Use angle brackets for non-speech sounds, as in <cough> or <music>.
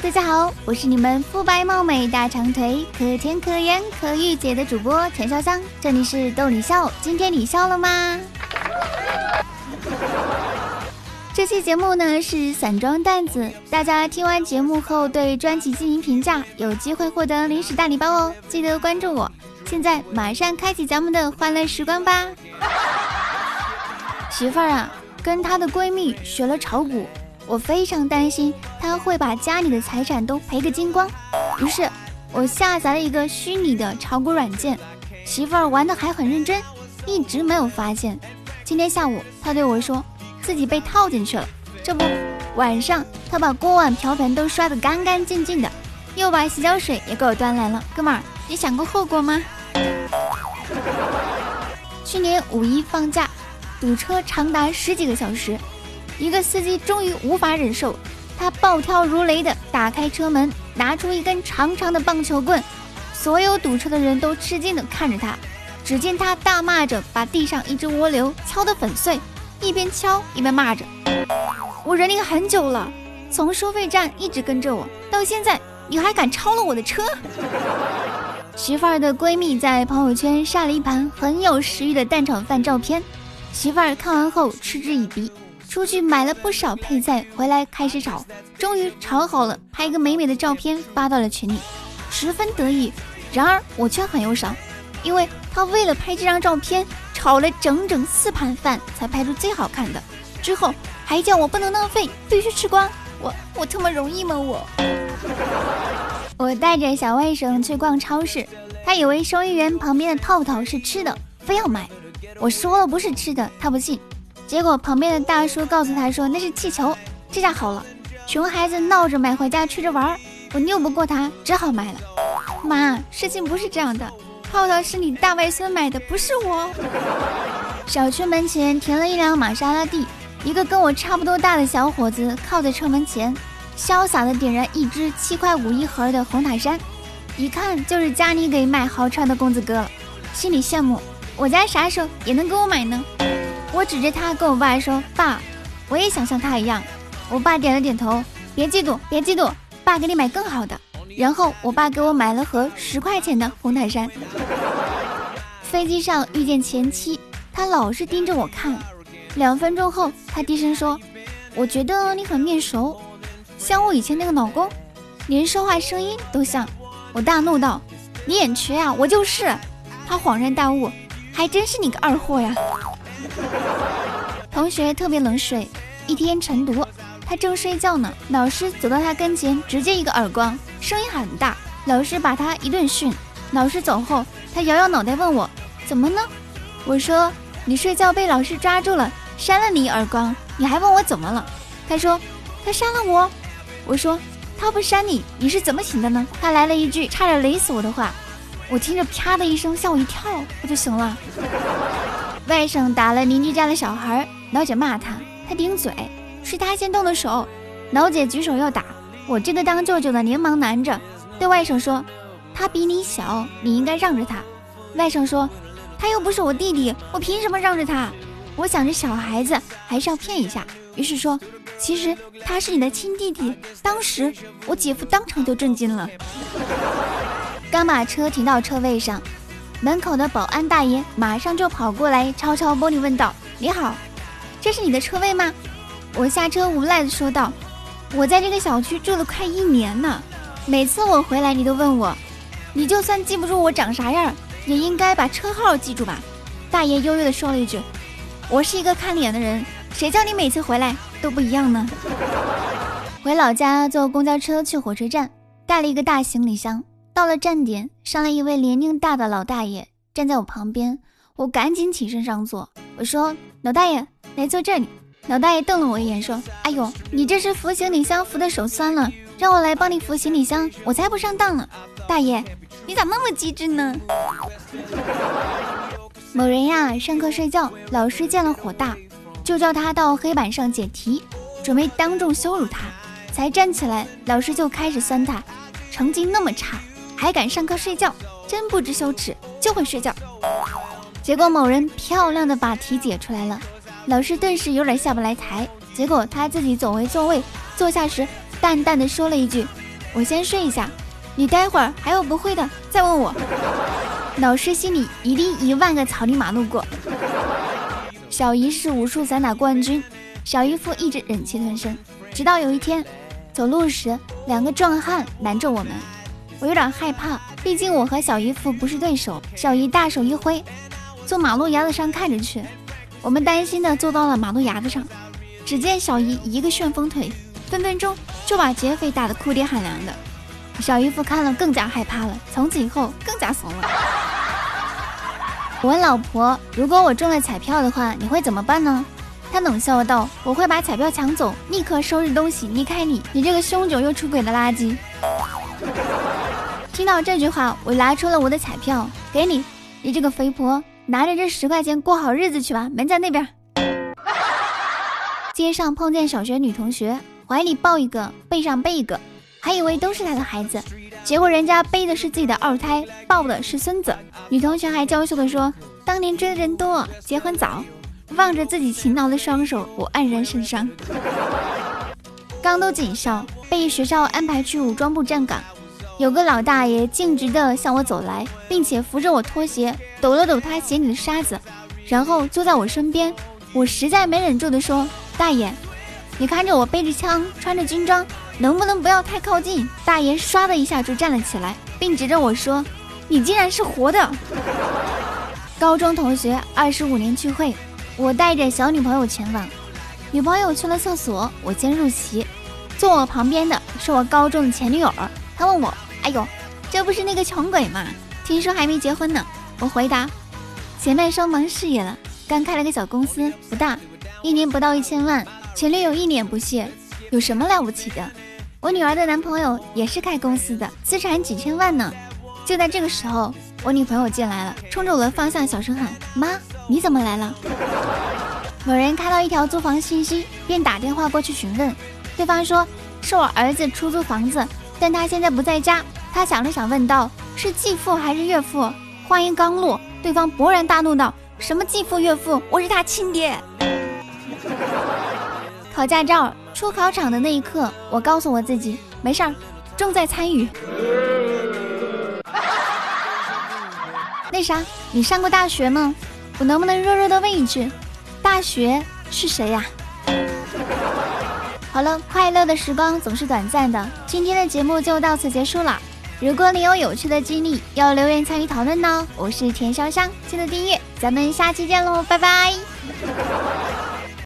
大家好，我是你们肤白貌美、大长腿、可甜可盐可御姐的主播陈潇湘，这里是逗你笑，今天你笑了吗？这期节目呢是散装蛋子，大家听完节目后对专辑进行评价，有机会获得零食大礼包哦，记得关注我。现在马上开启咱们的欢乐时光吧。<laughs> 媳妇儿啊，跟她的闺蜜学了炒股。我非常担心他会把家里的财产都赔个精光，于是我下载了一个虚拟的炒股软件，媳妇儿玩的还很认真，一直没有发现。今天下午他对我说自己被套进去了，这不晚上他把锅碗瓢盆都刷得干干净净的，又把洗脚水也给我端来了。哥们儿，你想过后果吗？去年五一放假，堵车长达十几个小时。一个司机终于无法忍受，他暴跳如雷地打开车门，拿出一根长长的棒球棍，所有堵车的人都吃惊地看着他。只见他大骂着，把地上一只蜗牛敲得粉碎，一边敲一边骂着：“我忍你很久了，从收费站一直跟着我，到现在你还敢超了我的车！” <laughs> 媳妇儿的闺蜜在朋友圈晒了一盘很有食欲的蛋炒饭照片，媳妇儿看完后嗤之以鼻。出去买了不少配菜，回来开始炒，终于炒好了，拍一个美美的照片发到了群里，十分得意。然而我却很忧伤，因为他为了拍这张照片，炒了整整四盘饭才拍出最好看的，之后还叫我不能浪费，必须吃光。我我他妈容易吗？我我带着小外甥去逛超市，他以为收银员旁边的套套是吃的，非要买。我说了不是吃的，他不信。结果旁边的大叔告诉他说那是气球，这下好了，熊孩子闹着买回家吹着玩儿，我拗不过他，只好买了。妈，事情不是这样的，套套是你大外孙买的，不是我。小区门前停了一辆玛莎拉蒂，一个跟我差不多大的小伙子靠在车门前，潇洒的点燃一支七块五一盒的红塔山，一看就是家里给买豪车的公子哥了，心里羡慕，我家啥时候也能给我买呢？我指着他跟我爸说：“爸，我也想像他一样。”我爸点了点头，别嫉妒，别嫉妒，爸给你买更好的。然后我爸给我买了盒十块钱的红塔山。飞机上遇见前妻，他老是盯着我看。两分钟后，他低声说：“我觉得你很面熟，像我以前那个老公，连说话声音都像。”我大怒道：“你眼瘸啊！我就是。”他恍然大悟，还真是你个二货呀！<laughs> 同学特别能睡，一天晨读，他正睡觉呢，老师走到他跟前，直接一个耳光，声音很大。老师把他一顿训。老师走后，他摇摇脑袋问我怎么呢？我说你睡觉被老师抓住了，扇了你一耳光，你还问我怎么了？他说他扇了我。我说他不扇你，你是怎么醒的呢？他来了一句差点雷死我的话，我听着啪的一声吓我一跳，不就醒了。外甥打了邻居家的小孩，老姐骂他，他顶嘴，是他先动的手。老姐举手要打，我这个当舅舅的连忙拦着，对外甥说：“他比你小，你应该让着他。”外甥说：“他又不是我弟弟，我凭什么让着他？”我想着小孩子还是要骗一下，于是说：“其实他是你的亲弟弟。”当时我姐夫当场就震惊了。刚把车停到车位上。门口的保安大爷马上就跑过来，敲敲玻璃问道：“你好，这是你的车位吗？”我下车无奈的说道：“我在这个小区住了快一年了，每次我回来你都问我，你就算记不住我长啥样，也应该把车号记住吧？”大爷悠悠的说了一句：“我是一个看脸的人，谁叫你每次回来都不一样呢？”回老家坐公交车去火车站，带了一个大行李箱。到了站点，上来一位年龄大的老大爷，站在我旁边，我赶紧起身上座。我说：“老大爷，来坐这里。”老大爷瞪了我一眼，说：“哎呦，你这是扶行李箱扶的手酸了，让我来帮你扶行李箱，我才不上当呢。”大爷，你咋那么机智呢？<laughs> 某人呀，上课睡觉，老师见了火大，就叫他到黑板上解题，准备当众羞辱他，才站起来，老师就开始酸他，成绩那么差。还敢上课睡觉，真不知羞耻，就会睡觉。结果某人漂亮的把题解出来了，老师顿时有点下不来台。结果他自己走回座位，坐下时淡淡的说了一句：“我先睡一下，你待会儿还有不会的再问我。<laughs> 老师心里一定一万个草泥马路过。小姨是武术散打冠军，小姨夫一直忍气吞声，直到有一天，走路时两个壮汉拦着我们，我有点害怕，毕竟我和小姨夫不是对手。小姨大手一挥，坐马路牙子上看着去。我们担心的坐到了马路牙子上，只见小姨一个旋风腿。分分钟就把劫匪打得哭爹喊娘的，小姨夫看了更加害怕了，从此以后更加怂了。我问老婆：“如果我中了彩票的话，你会怎么办呢？”她冷笑道：“我会把彩票抢走，立刻收拾东西离开你，你这个凶酒又出轨的垃圾。”听到这句话，我拿出了我的彩票，给你，你这个肥婆，拿着这十块钱过好日子去吧，门在那边。<laughs> 街上碰见小学女同学。怀里抱一个，背上背一个，还以为都是她的孩子，结果人家背的是自己的二胎，抱的是孙子。女同学还娇羞地说：“当年追的人多，结婚早。”望着自己勤劳的双手，我黯然神伤。<laughs> 刚都警校，被学校安排去武装部站岗，有个老大爷径直的向我走来，并且扶着我拖鞋，抖了抖他鞋里的沙子，然后坐在我身边。我实在没忍住的说：“大爷。”你看着我背着枪，穿着军装，能不能不要太靠近？大爷唰的一下就站了起来，并指着我说：“你竟然是活的！” <laughs> 高中同学二十五年聚会，我带着小女朋友前往，女朋友去了厕所，我先入席。坐我旁边的是我高中的前女友，她问我：“哎呦，这不是那个穷鬼吗？听说还没结婚呢。”我回答：“姐妹双忙事业了，刚开了个小公司，不大，一年不到一千万。”前女友一脸不屑，有什么了不起的？我女儿的男朋友也是开公司的，资产几千万呢。就在这个时候，我女朋友进来了，冲着我的方向小声喊：“妈，你怎么来了？”某人看到一条租房信息，便打电话过去询问，对方说是我儿子出租房子，但他现在不在家。他想了想，问道：“是继父还是岳父？”话音刚落，对方勃然大怒道：“什么继父岳父？我是他亲爹！” <laughs> 考驾照出考场的那一刻，我告诉我自己没事儿，重在参与。<laughs> 那啥，你上过大学吗？我能不能弱弱的问一句，大学是谁呀？好了，快乐的时光总是短暂的，今天的节目就到此结束了。如果你有有趣的经历要留言参与讨论呢，我是田潇湘，记得订阅，咱们下期见喽，拜拜。